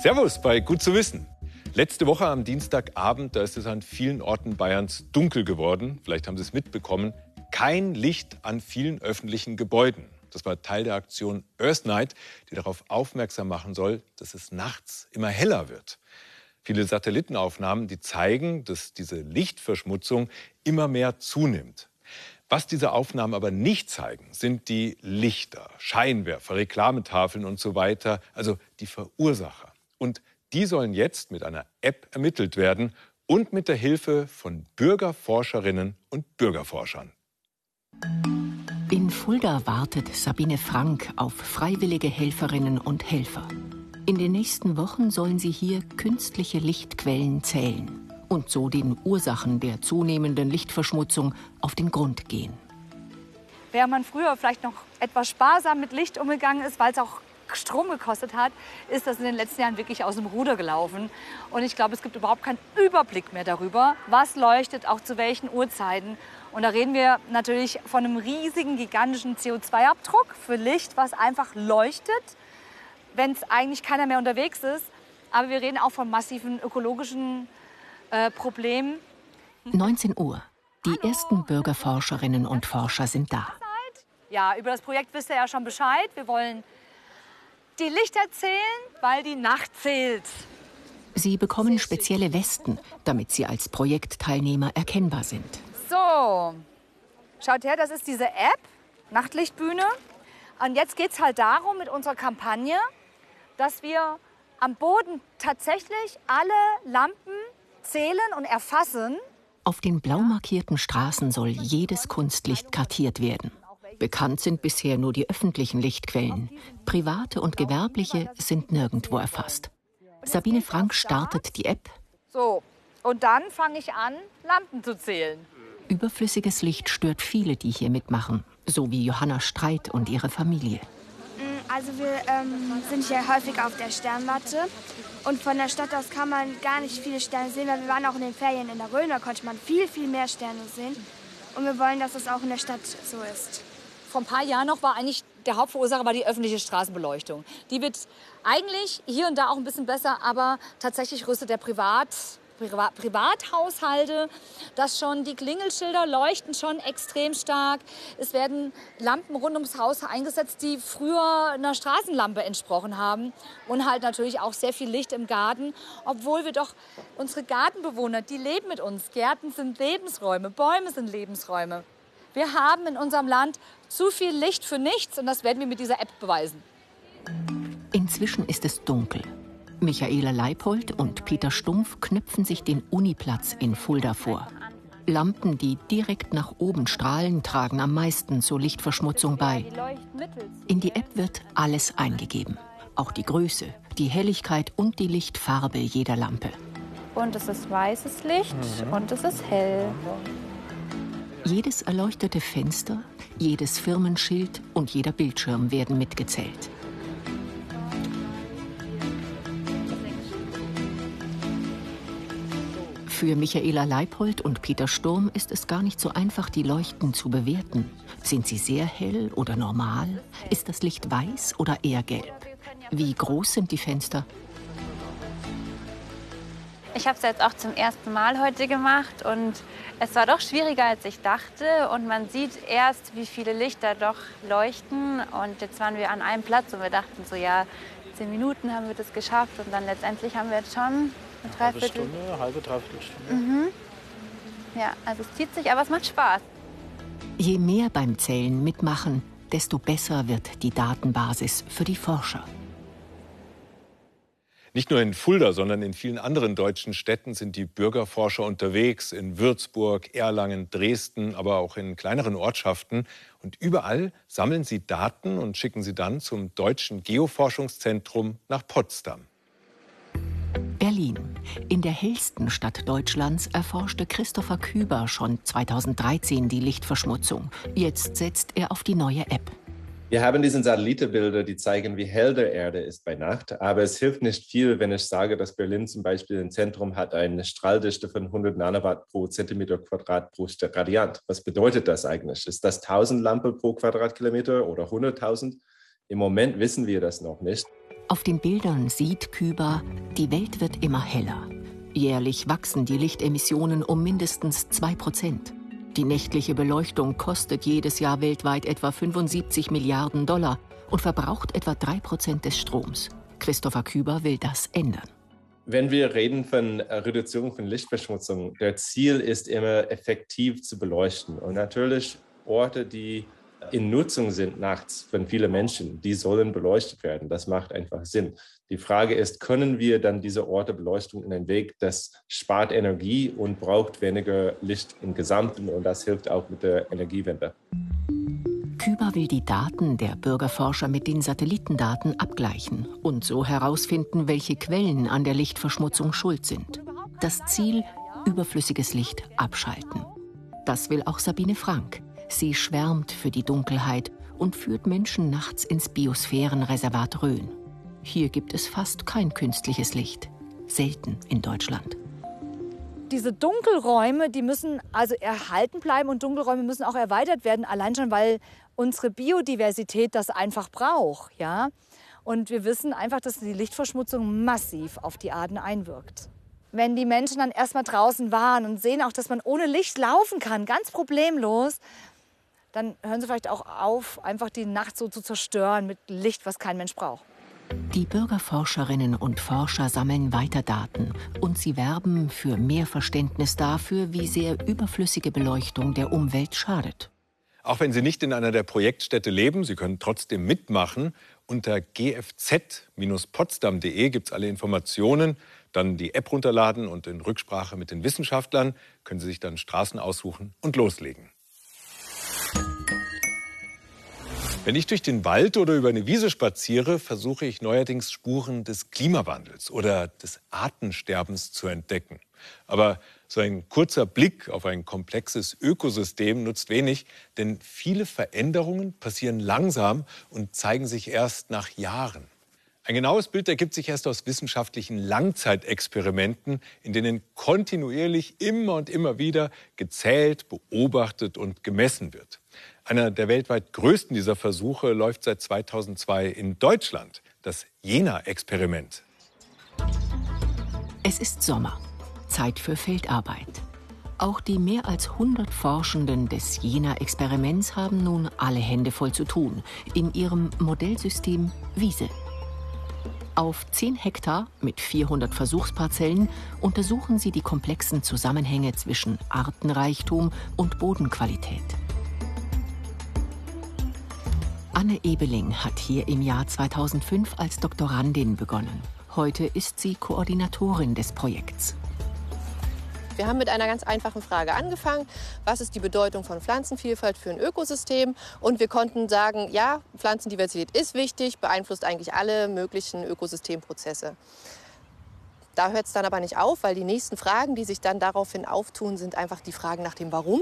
Servus bei Gut zu wissen. Letzte Woche am Dienstagabend, da ist es an vielen Orten Bayerns dunkel geworden. Vielleicht haben Sie es mitbekommen. Kein Licht an vielen öffentlichen Gebäuden. Das war Teil der Aktion Earth Night, die darauf aufmerksam machen soll, dass es nachts immer heller wird. Viele Satellitenaufnahmen, die zeigen, dass diese Lichtverschmutzung immer mehr zunimmt. Was diese Aufnahmen aber nicht zeigen, sind die Lichter, Scheinwerfer, Reklametafeln und so weiter, also die Verursacher. Und die sollen jetzt mit einer App ermittelt werden und mit der Hilfe von Bürgerforscherinnen und Bürgerforschern. In Fulda wartet Sabine Frank auf freiwillige Helferinnen und Helfer. In den nächsten Wochen sollen sie hier künstliche Lichtquellen zählen und so den Ursachen der zunehmenden Lichtverschmutzung auf den Grund gehen. Während man früher vielleicht noch etwas sparsam mit Licht umgegangen ist, weil es auch Strom gekostet hat, ist das in den letzten Jahren wirklich aus dem Ruder gelaufen. Und ich glaube, es gibt überhaupt keinen Überblick mehr darüber, was leuchtet, auch zu welchen Uhrzeiten. Und da reden wir natürlich von einem riesigen, gigantischen CO2-Abdruck für Licht, was einfach leuchtet, wenn es eigentlich keiner mehr unterwegs ist. Aber wir reden auch von massiven ökologischen äh, Problemen. 19 Uhr. Die Hallo. ersten Bürgerforscherinnen und Forscher sind da. Ja, über das Projekt wisst ihr ja schon Bescheid. Wir wollen die Lichter zählen, weil die Nacht zählt. Sie bekommen spezielle Westen, damit sie als Projektteilnehmer erkennbar sind. So, schaut her, das ist diese App, Nachtlichtbühne. Und jetzt geht es halt darum mit unserer Kampagne, dass wir am Boden tatsächlich alle Lampen zählen und erfassen. Auf den blau markierten Straßen soll jedes Kunstlicht kartiert werden. Bekannt sind bisher nur die öffentlichen Lichtquellen. Private und gewerbliche sind nirgendwo erfasst. Sabine Frank startet die App. So, und dann fange ich an, Lampen zu zählen. Überflüssiges Licht stört viele, die hier mitmachen, so wie Johanna Streit und ihre Familie. Mm, also wir ähm, sind hier häufig auf der Sternwarte und von der Stadt aus kann man gar nicht viele Sterne sehen, weil wir waren auch in den Ferien in der Rhön, da konnte man viel, viel mehr Sterne sehen. Und wir wollen, dass es auch in der Stadt so ist vor ein paar Jahren noch war eigentlich der Hauptverursacher war die öffentliche Straßenbeleuchtung. Die wird eigentlich hier und da auch ein bisschen besser, aber tatsächlich rüstet der Privat Privat Privathaushalte, dass schon die Klingelschilder leuchten schon extrem stark. Es werden Lampen rund ums Haus eingesetzt, die früher einer Straßenlampe entsprochen haben und halt natürlich auch sehr viel Licht im Garten, obwohl wir doch unsere Gartenbewohner, die leben mit uns. Gärten sind Lebensräume, Bäume sind Lebensräume. Wir haben in unserem Land zu viel Licht für nichts und das werden wir mit dieser App beweisen. Inzwischen ist es dunkel. Michaela Leipold und Peter Stumpf knüpfen sich den Uniplatz in Fulda vor. Lampen, die direkt nach oben strahlen, tragen am meisten zur Lichtverschmutzung bei. In die App wird alles eingegeben. Auch die Größe, die Helligkeit und die Lichtfarbe jeder Lampe. Und es ist weißes Licht mhm. und es ist hell. Jedes erleuchtete Fenster, jedes Firmenschild und jeder Bildschirm werden mitgezählt. Für Michaela Leipold und Peter Sturm ist es gar nicht so einfach, die Leuchten zu bewerten. Sind sie sehr hell oder normal? Ist das Licht weiß oder eher gelb? Wie groß sind die Fenster? Ich habe es jetzt auch zum ersten Mal heute gemacht und es war doch schwieriger, als ich dachte. Und man sieht erst, wie viele Lichter doch leuchten. Und jetzt waren wir an einem Platz und wir dachten so, ja, zehn Minuten haben wir das geschafft. Und dann letztendlich haben wir jetzt schon eine Dreiviertel... Halbe Stunde, halbe Dreiviertelstunde. Mhm. Ja, also es zieht sich, aber es macht Spaß. Je mehr beim Zählen mitmachen, desto besser wird die Datenbasis für die Forscher. Nicht nur in Fulda, sondern in vielen anderen deutschen Städten sind die Bürgerforscher unterwegs, in Würzburg, Erlangen, Dresden, aber auch in kleineren Ortschaften. Und überall sammeln sie Daten und schicken sie dann zum Deutschen Geoforschungszentrum nach Potsdam. Berlin. In der hellsten Stadt Deutschlands erforschte Christopher Küber schon 2013 die Lichtverschmutzung. Jetzt setzt er auf die neue App. Wir haben diese Satellitenbilder, die zeigen, wie hell der Erde ist bei Nacht. Aber es hilft nicht viel, wenn ich sage, dass Berlin zum Beispiel ein Zentrum hat eine Strahldichte von 100 Nanowatt pro Zentimeter Quadrat pro Radiant. Was bedeutet das eigentlich? Ist das 1000 Lampen pro Quadratkilometer oder 100.000? Im Moment wissen wir das noch nicht. Auf den Bildern sieht Küber, die Welt wird immer heller. Jährlich wachsen die Lichtemissionen um mindestens 2 Prozent. Die nächtliche Beleuchtung kostet jedes Jahr weltweit etwa 75 Milliarden Dollar und verbraucht etwa 3 Prozent des Stroms. Christopher Küber will das ändern. Wenn wir reden von Reduzierung von Lichtverschmutzung, der Ziel ist immer effektiv zu beleuchten. Und natürlich Orte, die in Nutzung sind nachts von vielen Menschen, die sollen beleuchtet werden. Das macht einfach Sinn. Die Frage ist, können wir dann diese Orte Beleuchtung in einen Weg, das spart Energie und braucht weniger Licht im Gesamten und das hilft auch mit der Energiewende. Küber will die Daten der Bürgerforscher mit den Satellitendaten abgleichen und so herausfinden, welche Quellen an der Lichtverschmutzung schuld sind. Das Ziel, überflüssiges Licht abschalten. Das will auch Sabine Frank. Sie schwärmt für die Dunkelheit und führt Menschen nachts ins Biosphärenreservat Rhön. Hier gibt es fast kein künstliches Licht. Selten in Deutschland. Diese Dunkelräume, die müssen also erhalten bleiben und Dunkelräume müssen auch erweitert werden, allein schon, weil unsere Biodiversität das einfach braucht. Ja? Und wir wissen einfach, dass die Lichtverschmutzung massiv auf die Arten einwirkt. Wenn die Menschen dann erstmal draußen waren und sehen auch, dass man ohne Licht laufen kann, ganz problemlos, dann hören Sie vielleicht auch auf, einfach die Nacht so zu zerstören mit Licht, was kein Mensch braucht. Die Bürgerforscherinnen und Forscher sammeln weiter Daten und sie werben für mehr Verständnis dafür, wie sehr überflüssige Beleuchtung der Umwelt schadet. Auch wenn Sie nicht in einer der Projektstädte leben, Sie können trotzdem mitmachen. Unter gfz-potsdam.de gibt es alle Informationen. Dann die App runterladen und in Rücksprache mit den Wissenschaftlern können Sie sich dann Straßen aussuchen und loslegen. Wenn ich durch den Wald oder über eine Wiese spaziere, versuche ich neuerdings Spuren des Klimawandels oder des Artensterbens zu entdecken. Aber so ein kurzer Blick auf ein komplexes Ökosystem nutzt wenig, denn viele Veränderungen passieren langsam und zeigen sich erst nach Jahren. Ein genaues Bild ergibt sich erst aus wissenschaftlichen Langzeitexperimenten, in denen kontinuierlich immer und immer wieder gezählt, beobachtet und gemessen wird. Einer der weltweit größten dieser Versuche läuft seit 2002 in Deutschland, das Jena-Experiment. Es ist Sommer, Zeit für Feldarbeit. Auch die mehr als 100 Forschenden des Jena-Experiments haben nun alle Hände voll zu tun in ihrem Modellsystem Wiese. Auf 10 Hektar mit 400 Versuchsparzellen untersuchen sie die komplexen Zusammenhänge zwischen Artenreichtum und Bodenqualität. Anne Ebeling hat hier im Jahr 2005 als Doktorandin begonnen. Heute ist sie Koordinatorin des Projekts. Wir haben mit einer ganz einfachen Frage angefangen. Was ist die Bedeutung von Pflanzenvielfalt für ein Ökosystem? Und wir konnten sagen, ja, Pflanzendiversität ist wichtig, beeinflusst eigentlich alle möglichen Ökosystemprozesse. Da hört es dann aber nicht auf, weil die nächsten Fragen, die sich dann daraufhin auftun, sind einfach die Fragen nach dem Warum.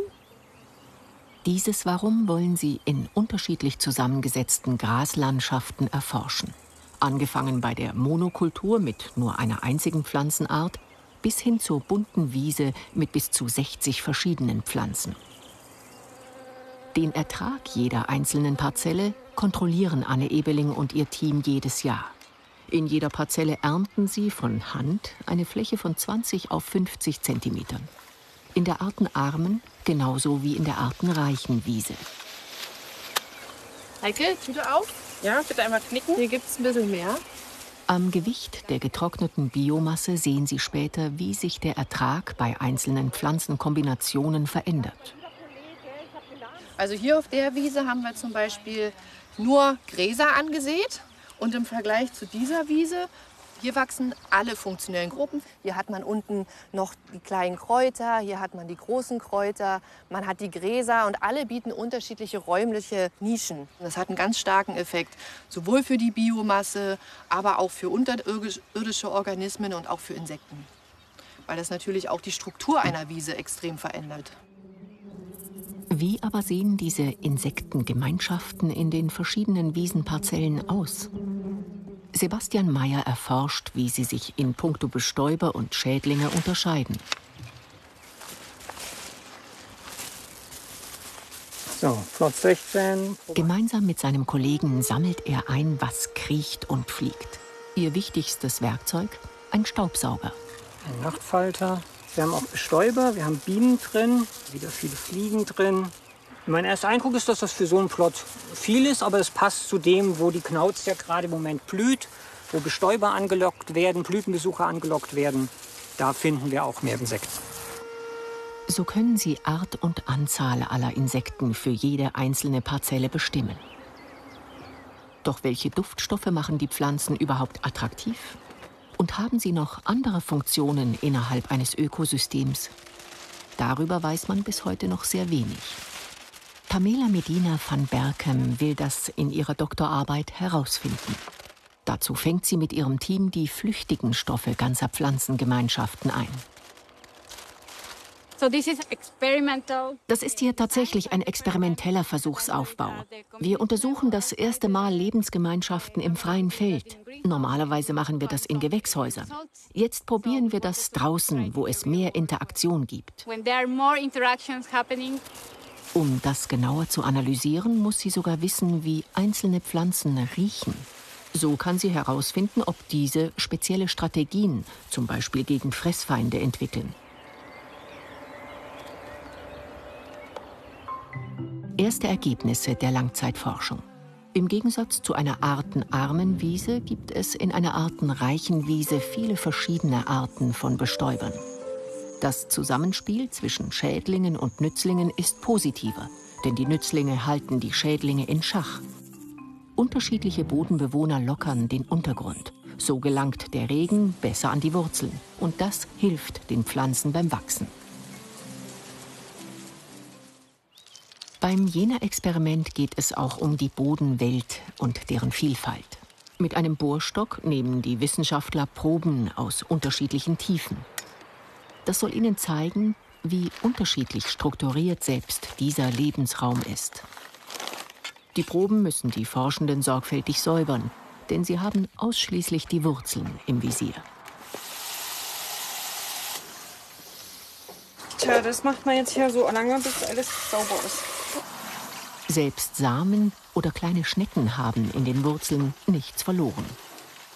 Dieses Warum wollen sie in unterschiedlich zusammengesetzten Graslandschaften erforschen. Angefangen bei der Monokultur mit nur einer einzigen Pflanzenart bis hin zur bunten Wiese mit bis zu 60 verschiedenen Pflanzen. Den Ertrag jeder einzelnen Parzelle kontrollieren Anne Ebeling und ihr Team jedes Jahr. In jeder Parzelle ernten sie von Hand eine Fläche von 20 auf 50 Zentimetern in der artenarmen genauso wie in der artenreichen Wiese. Heike, Tüte auf. Ja, bitte einmal knicken. Hier gibt es ein bisschen mehr. Am Gewicht der getrockneten Biomasse sehen Sie später, wie sich der Ertrag bei einzelnen Pflanzenkombinationen verändert. Also hier auf der Wiese haben wir zum Beispiel nur Gräser angesät. Und im Vergleich zu dieser Wiese hier wachsen alle funktionellen Gruppen. Hier hat man unten noch die kleinen Kräuter, hier hat man die großen Kräuter, man hat die Gräser und alle bieten unterschiedliche räumliche Nischen. Das hat einen ganz starken Effekt, sowohl für die Biomasse, aber auch für unterirdische Organismen und auch für Insekten. Weil das natürlich auch die Struktur einer Wiese extrem verändert. Wie aber sehen diese Insektengemeinschaften in den verschiedenen Wiesenparzellen aus? Sebastian Mayer erforscht, wie sie sich in puncto Bestäuber und Schädlinge unterscheiden. So, Plot 16. Gemeinsam mit seinem Kollegen sammelt er ein, was kriecht und fliegt. Ihr wichtigstes Werkzeug ein Staubsauger. Ein Nachtfalter. Wir haben auch Bestäuber, wir haben Bienen drin, wieder viele Fliegen drin. Mein erster Eindruck ist, dass das für so einen Plot viel ist, aber es passt zu dem, wo die Knauz ja gerade im Moment blüht, wo Bestäuber angelockt werden, Blütenbesucher angelockt werden. Da finden wir auch mehr Insekten. So können Sie Art und Anzahl aller Insekten für jede einzelne Parzelle bestimmen. Doch welche Duftstoffe machen die Pflanzen überhaupt attraktiv? Und haben sie noch andere Funktionen innerhalb eines Ökosystems? Darüber weiß man bis heute noch sehr wenig. Pamela Medina van Berkem will das in ihrer Doktorarbeit herausfinden. Dazu fängt sie mit ihrem Team die flüchtigen Stoffe ganzer Pflanzengemeinschaften ein. Das ist hier tatsächlich ein experimenteller Versuchsaufbau. Wir untersuchen das erste Mal Lebensgemeinschaften im freien Feld. Normalerweise machen wir das in Gewächshäusern. Jetzt probieren wir das draußen, wo es mehr Interaktion gibt. Um das genauer zu analysieren, muss sie sogar wissen, wie einzelne Pflanzen riechen. So kann sie herausfinden, ob diese spezielle Strategien, zum Beispiel gegen Fressfeinde, entwickeln. Erste Ergebnisse der Langzeitforschung. Im Gegensatz zu einer artenarmen Wiese gibt es in einer artenreichen Wiese viele verschiedene Arten von Bestäubern. Das Zusammenspiel zwischen Schädlingen und Nützlingen ist positiver, denn die Nützlinge halten die Schädlinge in Schach. Unterschiedliche Bodenbewohner lockern den Untergrund. So gelangt der Regen besser an die Wurzeln und das hilft den Pflanzen beim Wachsen. Beim Jena-Experiment geht es auch um die Bodenwelt und deren Vielfalt. Mit einem Bohrstock nehmen die Wissenschaftler Proben aus unterschiedlichen Tiefen. Das soll ihnen zeigen, wie unterschiedlich strukturiert selbst dieser Lebensraum ist. Die Proben müssen die Forschenden sorgfältig säubern, denn sie haben ausschließlich die Wurzeln im Visier. Tja, das macht man jetzt hier so lange, bis alles sauber ist. Selbst Samen oder kleine Schnecken haben in den Wurzeln nichts verloren.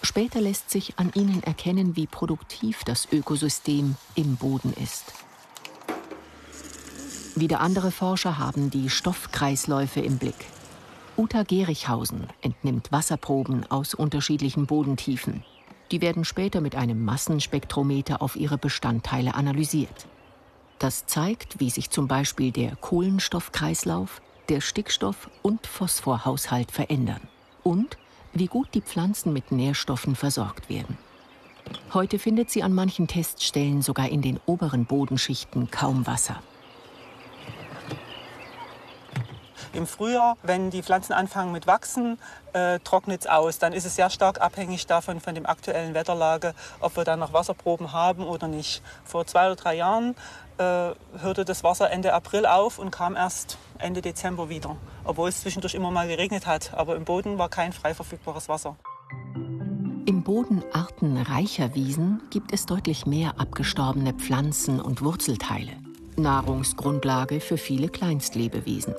Später lässt sich an ihnen erkennen, wie produktiv das Ökosystem im Boden ist. Wieder andere Forscher haben die Stoffkreisläufe im Blick. Uta Gerichhausen entnimmt Wasserproben aus unterschiedlichen Bodentiefen. Die werden später mit einem Massenspektrometer auf ihre Bestandteile analysiert. Das zeigt, wie sich zum Beispiel der Kohlenstoffkreislauf, der Stickstoff- und Phosphorhaushalt verändern und wie gut die Pflanzen mit Nährstoffen versorgt werden. Heute findet sie an manchen Teststellen sogar in den oberen Bodenschichten kaum Wasser. Im Frühjahr, wenn die Pflanzen anfangen mit Wachsen, äh, trocknet es aus. Dann ist es sehr stark abhängig davon, von der aktuellen Wetterlage, ob wir dann noch Wasserproben haben oder nicht. Vor zwei oder drei Jahren äh, hörte das Wasser Ende April auf und kam erst Ende Dezember wieder. Obwohl es zwischendurch immer mal geregnet hat. Aber im Boden war kein frei verfügbares Wasser. Im Boden artenreicher Wiesen gibt es deutlich mehr abgestorbene Pflanzen und Wurzelteile. Nahrungsgrundlage für viele Kleinstlebewesen.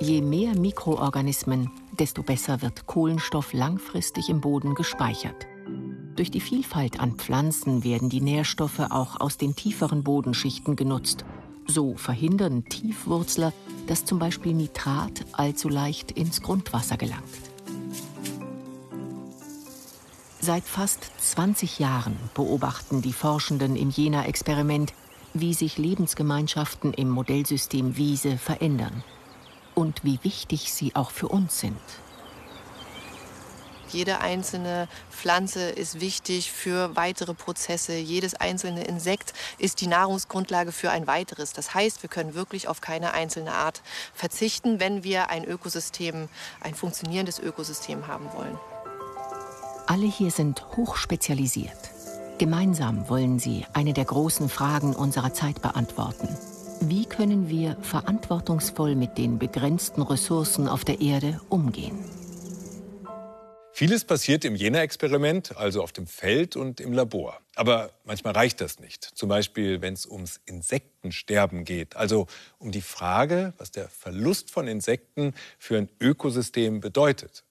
Je mehr Mikroorganismen, desto besser wird Kohlenstoff langfristig im Boden gespeichert. Durch die Vielfalt an Pflanzen werden die Nährstoffe auch aus den tieferen Bodenschichten genutzt. So verhindern Tiefwurzler, dass zum Beispiel Nitrat allzu leicht ins Grundwasser gelangt. Seit fast 20 Jahren beobachten die Forschenden im Jena-Experiment, wie sich Lebensgemeinschaften im Modellsystem Wiese verändern und wie wichtig sie auch für uns sind. Jede einzelne Pflanze ist wichtig für weitere Prozesse. Jedes einzelne Insekt ist die Nahrungsgrundlage für ein weiteres. Das heißt, wir können wirklich auf keine einzelne Art verzichten, wenn wir ein Ökosystem, ein funktionierendes Ökosystem haben wollen. Alle hier sind hochspezialisiert. Gemeinsam wollen sie eine der großen Fragen unserer Zeit beantworten. Wie können wir verantwortungsvoll mit den begrenzten Ressourcen auf der Erde umgehen? Vieles passiert im Jena-Experiment, also auf dem Feld und im Labor. Aber manchmal reicht das nicht. Zum Beispiel, wenn es ums Insektensterben geht. Also um die Frage, was der Verlust von Insekten für ein Ökosystem bedeutet.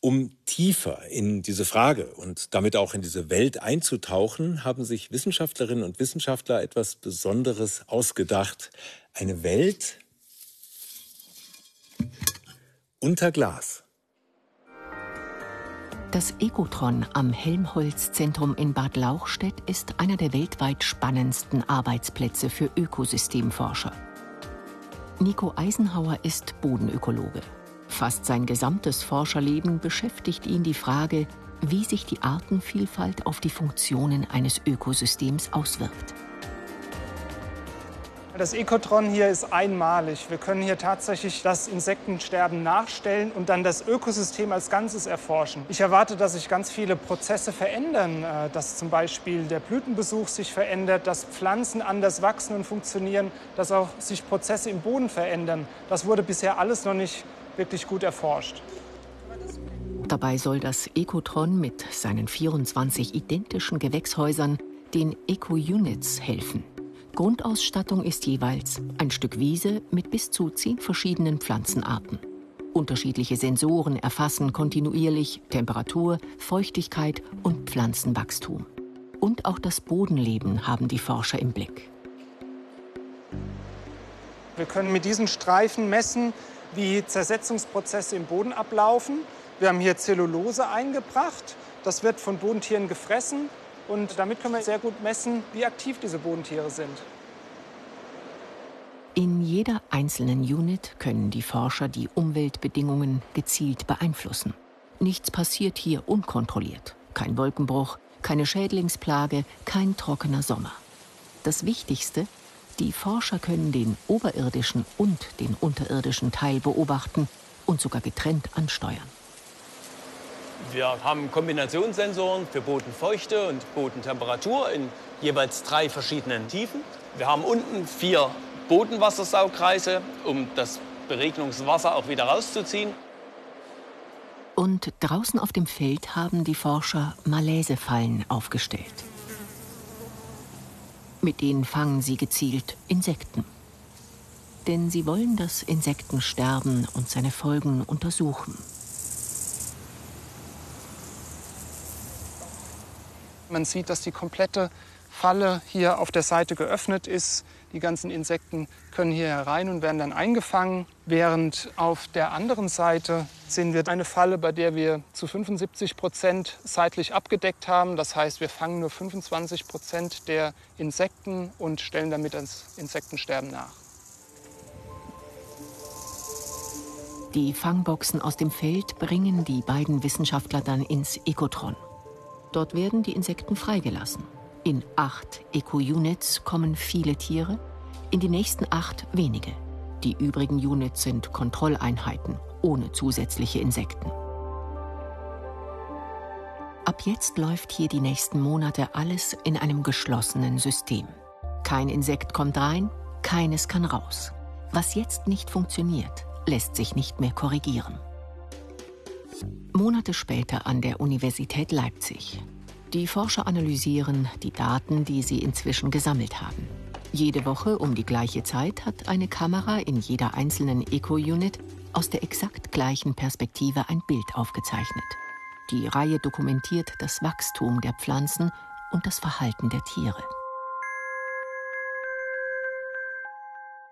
Um tiefer in diese Frage und damit auch in diese Welt einzutauchen, haben sich Wissenschaftlerinnen und Wissenschaftler etwas Besonderes ausgedacht. Eine Welt unter Glas. Das Ecotron am Helmholtz-Zentrum in Bad Lauchstädt ist einer der weltweit spannendsten Arbeitsplätze für Ökosystemforscher. Nico Eisenhauer ist Bodenökologe. Fast sein gesamtes Forscherleben beschäftigt ihn die Frage, wie sich die Artenvielfalt auf die Funktionen eines Ökosystems auswirkt. Das Ecotron hier ist einmalig. Wir können hier tatsächlich das Insektensterben nachstellen und dann das Ökosystem als Ganzes erforschen. Ich erwarte, dass sich ganz viele Prozesse verändern, äh, dass zum Beispiel der Blütenbesuch sich verändert, dass Pflanzen anders wachsen und funktionieren, dass auch sich Prozesse im Boden verändern. Das wurde bisher alles noch nicht wirklich gut erforscht. Dabei soll das Ecotron mit seinen 24 identischen Gewächshäusern den Eco-Units helfen. Grundausstattung ist jeweils ein Stück Wiese mit bis zu zehn verschiedenen Pflanzenarten. Unterschiedliche Sensoren erfassen kontinuierlich Temperatur, Feuchtigkeit und Pflanzenwachstum. Und auch das Bodenleben haben die Forscher im Blick. Wir können mit diesen Streifen messen, wie Zersetzungsprozesse im Boden ablaufen. Wir haben hier Zellulose eingebracht. Das wird von Bodentieren gefressen. Und damit können wir sehr gut messen, wie aktiv diese Bodentiere sind. In jeder einzelnen Unit können die Forscher die Umweltbedingungen gezielt beeinflussen. Nichts passiert hier unkontrolliert. Kein Wolkenbruch, keine Schädlingsplage, kein trockener Sommer. Das Wichtigste, die Forscher können den oberirdischen und den unterirdischen Teil beobachten und sogar getrennt ansteuern. Wir haben Kombinationssensoren für Bodenfeuchte und Bodentemperatur in jeweils drei verschiedenen Tiefen. Wir haben unten vier Bodenwassersaugkreise, um das Beregnungswasser auch wieder rauszuziehen. Und draußen auf dem Feld haben die Forscher Malaisefallen aufgestellt. Mit denen fangen sie gezielt Insekten. Denn sie wollen das Insektensterben und seine Folgen untersuchen. Man sieht, dass die komplette Falle hier auf der Seite geöffnet ist. Die ganzen Insekten können hier herein und werden dann eingefangen. Während auf der anderen Seite sehen wir eine Falle, bei der wir zu 75 Prozent seitlich abgedeckt haben. Das heißt, wir fangen nur 25 Prozent der Insekten und stellen damit das Insektensterben nach. Die Fangboxen aus dem Feld bringen die beiden Wissenschaftler dann ins Ekotron. Dort werden die Insekten freigelassen. In acht Eco-Units kommen viele Tiere, in die nächsten acht wenige. Die übrigen Units sind Kontrolleinheiten ohne zusätzliche Insekten. Ab jetzt läuft hier die nächsten Monate alles in einem geschlossenen System. Kein Insekt kommt rein, keines kann raus. Was jetzt nicht funktioniert, lässt sich nicht mehr korrigieren. Monate später an der Universität Leipzig. Die Forscher analysieren die Daten, die sie inzwischen gesammelt haben. Jede Woche um die gleiche Zeit hat eine Kamera in jeder einzelnen Eco-Unit aus der exakt gleichen Perspektive ein Bild aufgezeichnet. Die Reihe dokumentiert das Wachstum der Pflanzen und das Verhalten der Tiere.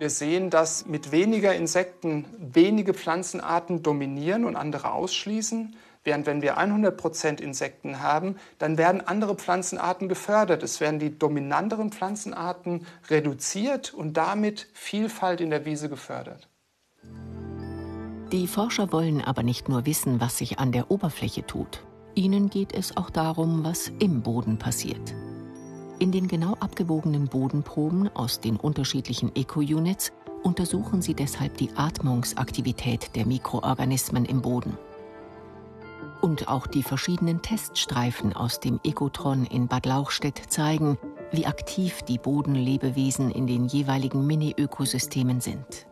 Wir sehen, dass mit weniger Insekten wenige Pflanzenarten dominieren und andere ausschließen. Während wenn wir 100% Insekten haben, dann werden andere Pflanzenarten gefördert. Es werden die dominanteren Pflanzenarten reduziert und damit Vielfalt in der Wiese gefördert. Die Forscher wollen aber nicht nur wissen, was sich an der Oberfläche tut. Ihnen geht es auch darum, was im Boden passiert. In den genau abgewogenen Bodenproben aus den unterschiedlichen Eco-Units untersuchen sie deshalb die Atmungsaktivität der Mikroorganismen im Boden. Und auch die verschiedenen Teststreifen aus dem Ecotron in Bad Lauchstädt zeigen, wie aktiv die Bodenlebewesen in den jeweiligen Mini-Ökosystemen sind.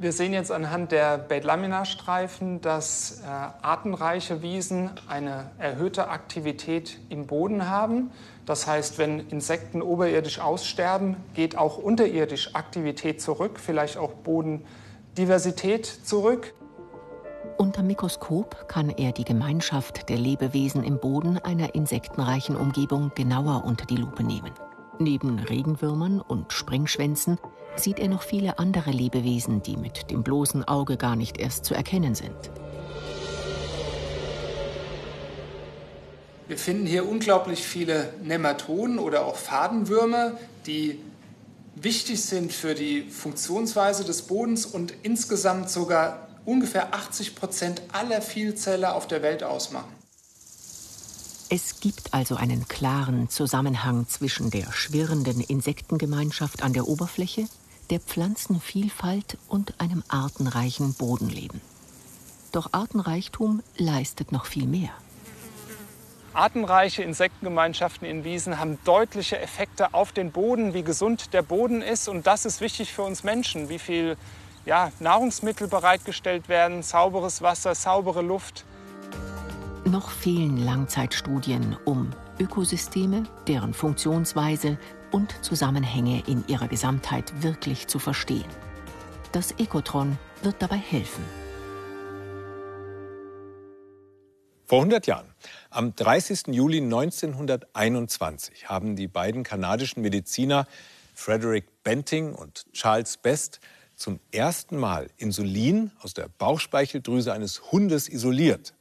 Wir sehen jetzt anhand der Beit-Lamina-Streifen, dass äh, artenreiche Wiesen eine erhöhte Aktivität im Boden haben. Das heißt, wenn Insekten oberirdisch aussterben, geht auch unterirdisch Aktivität zurück, vielleicht auch Bodendiversität zurück. Unter Mikroskop kann er die Gemeinschaft der Lebewesen im Boden einer insektenreichen Umgebung genauer unter die Lupe nehmen. Neben Regenwürmern und Springschwänzen sieht er noch viele andere Lebewesen, die mit dem bloßen Auge gar nicht erst zu erkennen sind. Wir finden hier unglaublich viele Nematoden oder auch Fadenwürmer, die wichtig sind für die Funktionsweise des Bodens und insgesamt sogar ungefähr 80 Prozent aller Vielzeller auf der Welt ausmachen. Es gibt also einen klaren Zusammenhang zwischen der schwirrenden Insektengemeinschaft an der Oberfläche, der Pflanzenvielfalt und einem artenreichen Bodenleben. Doch Artenreichtum leistet noch viel mehr. Artenreiche Insektengemeinschaften in Wiesen haben deutliche Effekte auf den Boden, wie gesund der Boden ist. Und das ist wichtig für uns Menschen, wie viel ja, Nahrungsmittel bereitgestellt werden, sauberes Wasser, saubere Luft. Noch fehlen Langzeitstudien, um Ökosysteme, deren Funktionsweise und Zusammenhänge in ihrer Gesamtheit wirklich zu verstehen. Das Ekotron wird dabei helfen. Vor 100 Jahren, am 30. Juli 1921, haben die beiden kanadischen Mediziner Frederick Benting und Charles Best zum ersten Mal Insulin aus der Bauchspeicheldrüse eines Hundes isoliert.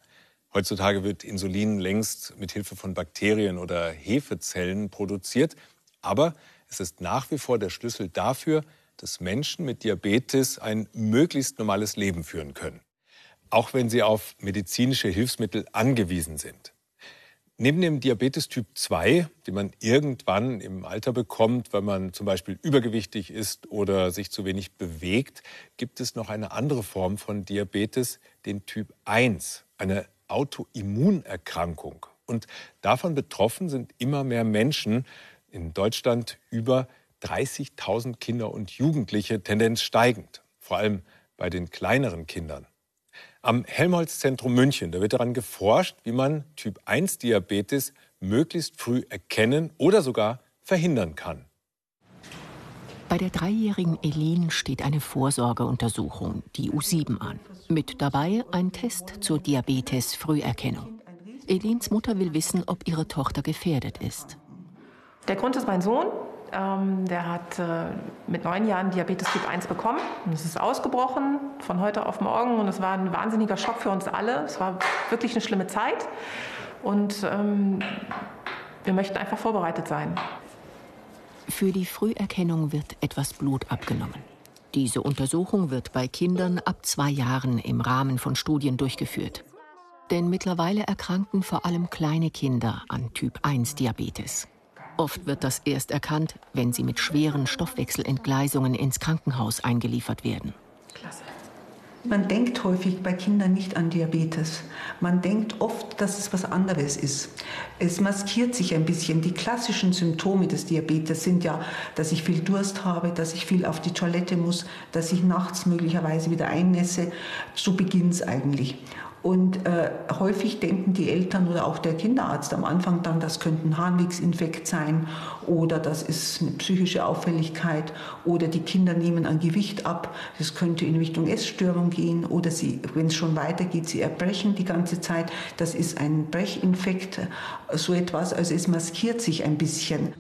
Heutzutage wird Insulin längst mit Hilfe von Bakterien oder Hefezellen produziert, aber es ist nach wie vor der Schlüssel dafür, dass Menschen mit Diabetes ein möglichst normales Leben führen können, auch wenn sie auf medizinische Hilfsmittel angewiesen sind. Neben dem Diabetes Typ 2, den man irgendwann im Alter bekommt, wenn man zum Beispiel übergewichtig ist oder sich zu wenig bewegt, gibt es noch eine andere Form von Diabetes, den Typ 1, eine Autoimmunerkrankung. Und davon betroffen sind immer mehr Menschen, in Deutschland über 30.000 Kinder und Jugendliche, Tendenz steigend, vor allem bei den kleineren Kindern. Am Helmholtz-Zentrum München, da wird daran geforscht, wie man Typ-1-Diabetes möglichst früh erkennen oder sogar verhindern kann. Bei der dreijährigen Elin steht eine Vorsorgeuntersuchung, die U7, an. Mit dabei ein Test zur Diabetes-Früherkennung. Elins Mutter will wissen, ob ihre Tochter gefährdet ist. Der Grund ist mein Sohn. Ähm, der hat äh, mit neun Jahren Diabetes Typ 1 bekommen. Und es ist ausgebrochen von heute auf morgen. Und es war ein wahnsinniger Schock für uns alle. Es war wirklich eine schlimme Zeit. Und ähm, wir möchten einfach vorbereitet sein. Für die Früherkennung wird etwas Blut abgenommen. Diese Untersuchung wird bei Kindern ab zwei Jahren im Rahmen von Studien durchgeführt. Denn mittlerweile erkranken vor allem kleine Kinder an Typ 1 Diabetes. Oft wird das erst erkannt, wenn sie mit schweren Stoffwechselentgleisungen ins Krankenhaus eingeliefert werden. Man denkt häufig bei Kindern nicht an Diabetes. Man denkt oft, dass es was anderes ist. Es maskiert sich ein bisschen. Die klassischen Symptome des Diabetes sind ja, dass ich viel Durst habe, dass ich viel auf die Toilette muss, dass ich nachts möglicherweise wieder einnässe. So beginnt es eigentlich. Und äh, häufig denken die Eltern oder auch der Kinderarzt am Anfang dann, das könnte ein Harnwegsinfekt sein oder das ist eine psychische Auffälligkeit oder die Kinder nehmen an Gewicht ab. Das könnte in Richtung Essstörung gehen oder sie, wenn es schon weitergeht, sie erbrechen die ganze Zeit. Das ist ein Brechinfekt, so etwas. Also es maskiert sich ein bisschen.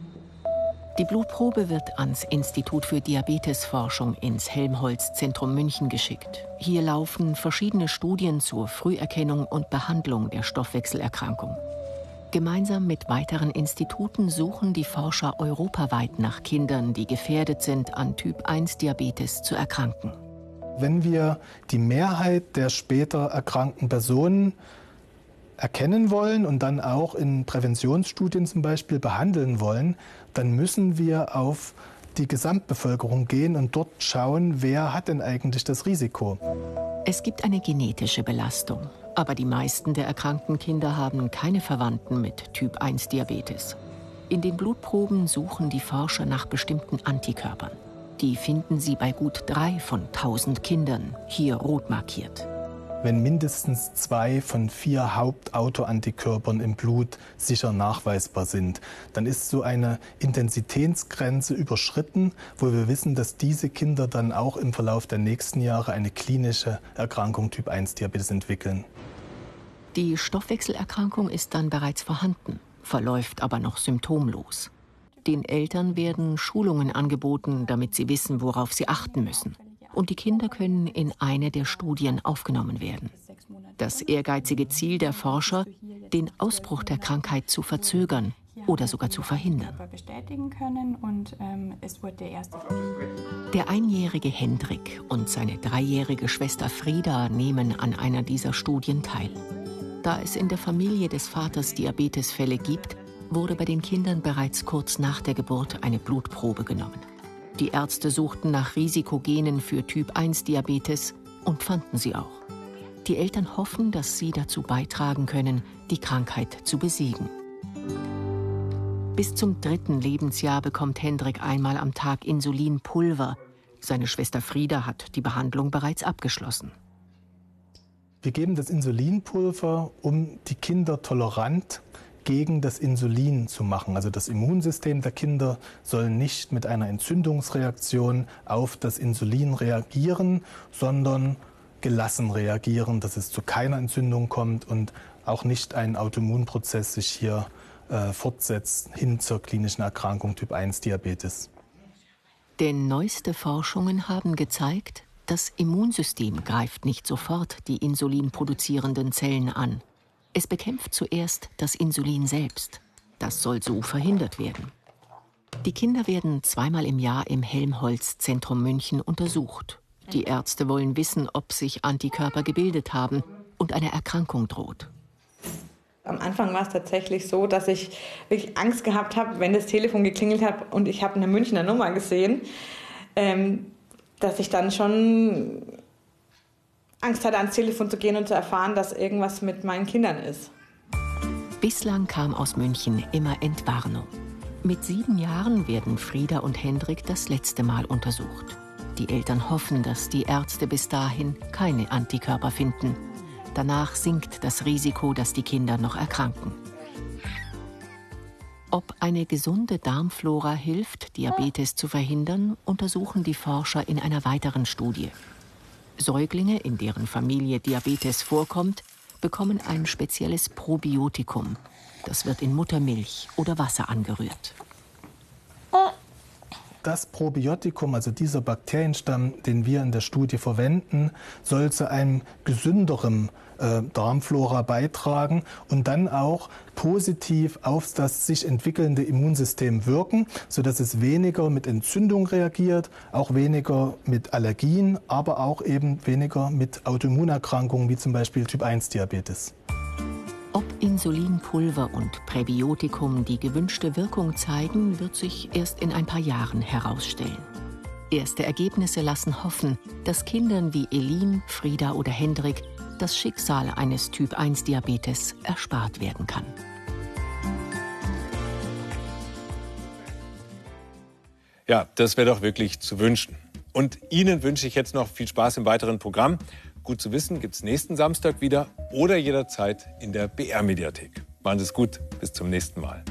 Die Blutprobe wird ans Institut für Diabetesforschung ins Helmholtz-Zentrum München geschickt. Hier laufen verschiedene Studien zur Früherkennung und Behandlung der Stoffwechselerkrankung. Gemeinsam mit weiteren Instituten suchen die Forscher europaweit nach Kindern, die gefährdet sind, an Typ-1-Diabetes zu erkranken. Wenn wir die Mehrheit der später erkrankten Personen erkennen wollen und dann auch in Präventionsstudien zum Beispiel behandeln wollen, dann müssen wir auf die Gesamtbevölkerung gehen und dort schauen, wer hat denn eigentlich das Risiko. Es gibt eine genetische Belastung, aber die meisten der erkrankten Kinder haben keine Verwandten mit Typ-1-Diabetes. In den Blutproben suchen die Forscher nach bestimmten Antikörpern. Die finden sie bei gut drei von 1000 Kindern, hier rot markiert. Wenn mindestens zwei von vier Hauptautoantikörpern im Blut sicher nachweisbar sind. Dann ist so eine Intensitätsgrenze überschritten, wo wir wissen, dass diese Kinder dann auch im Verlauf der nächsten Jahre eine klinische Erkrankung Typ 1 Diabetes entwickeln. Die Stoffwechselerkrankung ist dann bereits vorhanden, verläuft aber noch symptomlos. Den Eltern werden Schulungen angeboten, damit sie wissen, worauf sie achten müssen und die Kinder können in eine der Studien aufgenommen werden. Das ehrgeizige Ziel der Forscher, den Ausbruch der Krankheit zu verzögern oder sogar zu verhindern. Der einjährige Hendrik und seine dreijährige Schwester Frieda nehmen an einer dieser Studien teil. Da es in der Familie des Vaters Diabetesfälle gibt, wurde bei den Kindern bereits kurz nach der Geburt eine Blutprobe genommen. Die Ärzte suchten nach Risikogenen für Typ-1-Diabetes und fanden sie auch. Die Eltern hoffen, dass sie dazu beitragen können, die Krankheit zu besiegen. Bis zum dritten Lebensjahr bekommt Hendrik einmal am Tag Insulinpulver. Seine Schwester Frieda hat die Behandlung bereits abgeschlossen. Wir geben das Insulinpulver, um die Kinder tolerant gegen das Insulin zu machen. Also das Immunsystem der Kinder soll nicht mit einer Entzündungsreaktion auf das Insulin reagieren, sondern gelassen reagieren, dass es zu keiner Entzündung kommt und auch nicht ein Autoimmunprozess sich hier äh, fortsetzt hin zur klinischen Erkrankung Typ 1 Diabetes. Denn neueste Forschungen haben gezeigt, das Immunsystem greift nicht sofort die insulinproduzierenden Zellen an. Es bekämpft zuerst das Insulin selbst. Das soll so verhindert werden. Die Kinder werden zweimal im Jahr im Helmholtz-Zentrum München untersucht. Die Ärzte wollen wissen, ob sich Antikörper gebildet haben und eine Erkrankung droht. Am Anfang war es tatsächlich so, dass ich wirklich Angst gehabt habe, wenn das Telefon geklingelt hat und ich habe eine Münchner Nummer gesehen, ähm, dass ich dann schon Angst hatte, ans Telefon zu gehen und zu erfahren, dass irgendwas mit meinen Kindern ist. Bislang kam aus München immer Entwarnung. Mit sieben Jahren werden Frieda und Hendrik das letzte Mal untersucht. Die Eltern hoffen, dass die Ärzte bis dahin keine Antikörper finden. Danach sinkt das Risiko, dass die Kinder noch erkranken. Ob eine gesunde Darmflora hilft, Diabetes zu verhindern, untersuchen die Forscher in einer weiteren Studie. Säuglinge, in deren Familie Diabetes vorkommt, bekommen ein spezielles Probiotikum. Das wird in Muttermilch oder Wasser angerührt. Das Probiotikum, also dieser Bakterienstamm, den wir in der Studie verwenden, soll zu einem gesünderen äh, Darmflora beitragen und dann auch positiv auf das sich entwickelnde Immunsystem wirken, sodass es weniger mit Entzündung reagiert, auch weniger mit Allergien, aber auch eben weniger mit Autoimmunerkrankungen wie zum Beispiel Typ-1-Diabetes. Ob Insulinpulver und Präbiotikum die gewünschte Wirkung zeigen, wird sich erst in ein paar Jahren herausstellen. Erste Ergebnisse lassen hoffen, dass Kindern wie Elin, Frieda oder Hendrik das Schicksal eines Typ-1-Diabetes erspart werden kann. Ja, das wäre doch wirklich zu wünschen. Und Ihnen wünsche ich jetzt noch viel Spaß im weiteren Programm. Gut zu wissen gibt es nächsten Samstag wieder oder jederzeit in der BR-Mediathek. Machen Sie es gut, bis zum nächsten Mal.